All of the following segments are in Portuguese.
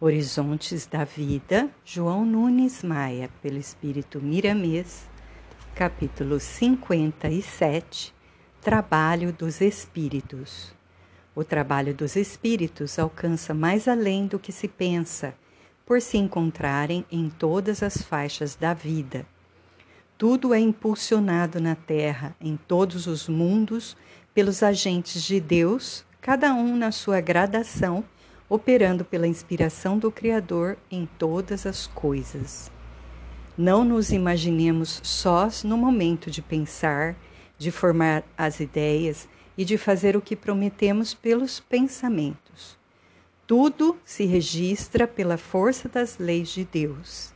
Horizontes da Vida, João Nunes Maia, pelo Espírito Miramês, capítulo 57 Trabalho dos Espíritos. O trabalho dos espíritos alcança mais além do que se pensa, por se encontrarem em todas as faixas da vida. Tudo é impulsionado na Terra, em todos os mundos, pelos agentes de Deus, cada um na sua gradação operando pela inspiração do Criador em todas as coisas. Não nos imaginemos sós no momento de pensar, de formar as ideias e de fazer o que prometemos pelos pensamentos. Tudo se registra pela força das leis de Deus.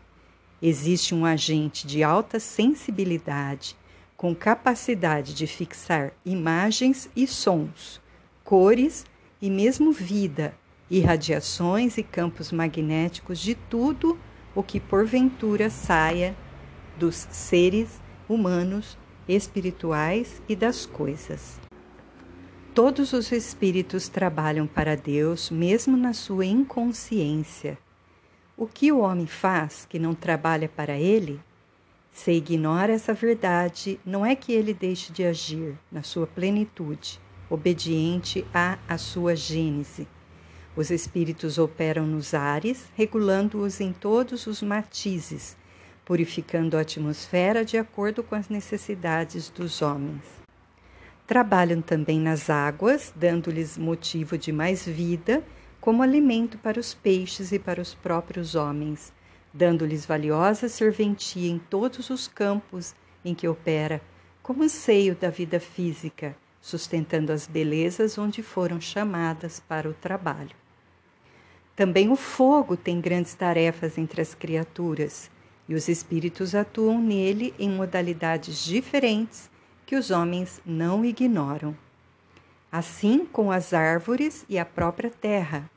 Existe um agente de alta sensibilidade, com capacidade de fixar imagens e sons, cores e mesmo vida irradiações e campos magnéticos de tudo o que porventura saia dos seres humanos, espirituais e das coisas. Todos os espíritos trabalham para Deus, mesmo na sua inconsciência. O que o homem faz que não trabalha para ele? Se ignora essa verdade, não é que ele deixe de agir na sua plenitude, obediente à, à sua gênese os espíritos operam nos ares, regulando-os em todos os matizes, purificando a atmosfera de acordo com as necessidades dos homens. Trabalham também nas águas, dando-lhes motivo de mais vida, como alimento para os peixes e para os próprios homens, dando-lhes valiosa serventia em todos os campos em que opera, como seio da vida física, sustentando as belezas onde foram chamadas para o trabalho. Também o fogo tem grandes tarefas entre as criaturas, e os espíritos atuam nele em modalidades diferentes que os homens não ignoram. Assim com as árvores e a própria terra.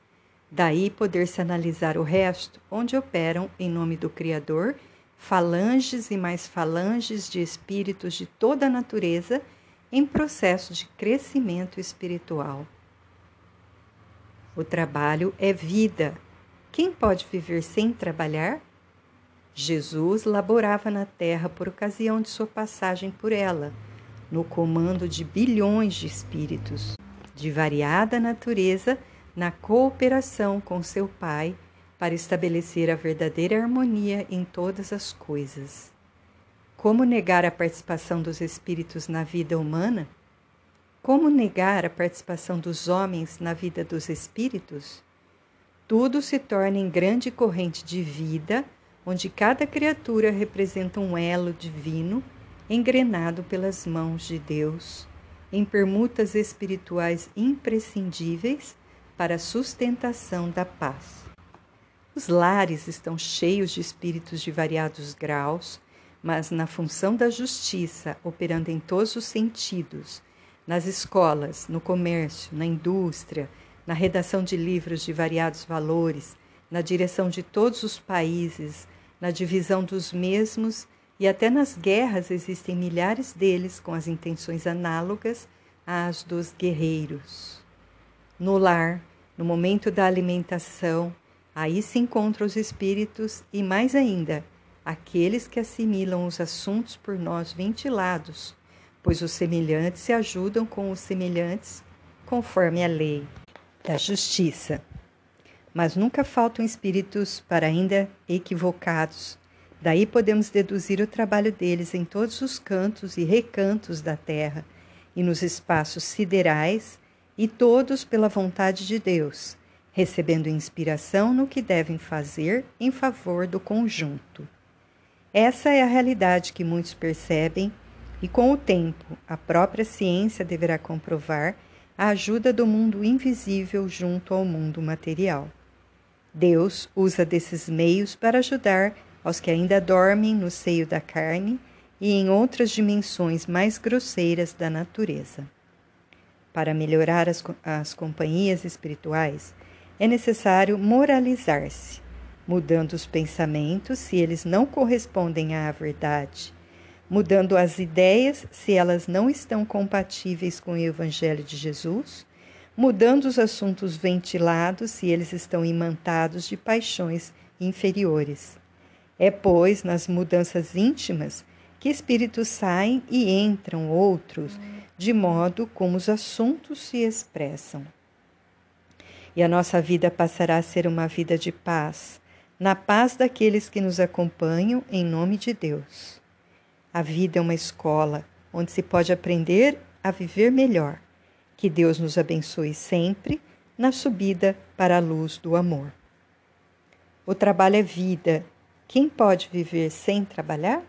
Daí poder-se analisar o resto, onde operam, em nome do Criador, falanges e mais falanges de espíritos de toda a natureza em processo de crescimento espiritual. O trabalho é vida. Quem pode viver sem trabalhar? Jesus laborava na terra por ocasião de sua passagem por ela, no comando de bilhões de espíritos, de variada natureza, na cooperação com seu Pai, para estabelecer a verdadeira harmonia em todas as coisas. Como negar a participação dos espíritos na vida humana? Como negar a participação dos homens na vida dos espíritos? Tudo se torna em grande corrente de vida, onde cada criatura representa um elo divino engrenado pelas mãos de Deus, em permutas espirituais imprescindíveis para a sustentação da paz. Os lares estão cheios de espíritos de variados graus, mas na função da justiça, operando em todos os sentidos, nas escolas, no comércio, na indústria, na redação de livros de variados valores, na direção de todos os países, na divisão dos mesmos e até nas guerras existem milhares deles com as intenções análogas às dos guerreiros. No lar, no momento da alimentação, aí se encontram os espíritos e, mais ainda, aqueles que assimilam os assuntos por nós ventilados pois os semelhantes se ajudam com os semelhantes, conforme a lei da justiça. Mas nunca faltam espíritos para ainda equivocados. Daí podemos deduzir o trabalho deles em todos os cantos e recantos da terra e nos espaços siderais, e todos pela vontade de Deus, recebendo inspiração no que devem fazer em favor do conjunto. Essa é a realidade que muitos percebem e com o tempo, a própria ciência deverá comprovar a ajuda do mundo invisível junto ao mundo material. Deus usa desses meios para ajudar aos que ainda dormem no seio da carne e em outras dimensões mais grosseiras da natureza. Para melhorar as, as companhias espirituais, é necessário moralizar-se, mudando os pensamentos se eles não correspondem à verdade mudando as ideias se elas não estão compatíveis com o Evangelho de Jesus, mudando os assuntos ventilados se eles estão imantados de paixões inferiores. É, pois, nas mudanças íntimas que espíritos saem e entram outros, de modo como os assuntos se expressam. E a nossa vida passará a ser uma vida de paz, na paz daqueles que nos acompanham em nome de Deus. A vida é uma escola onde se pode aprender a viver melhor. Que Deus nos abençoe sempre na subida para a luz do amor. O trabalho é vida. Quem pode viver sem trabalhar?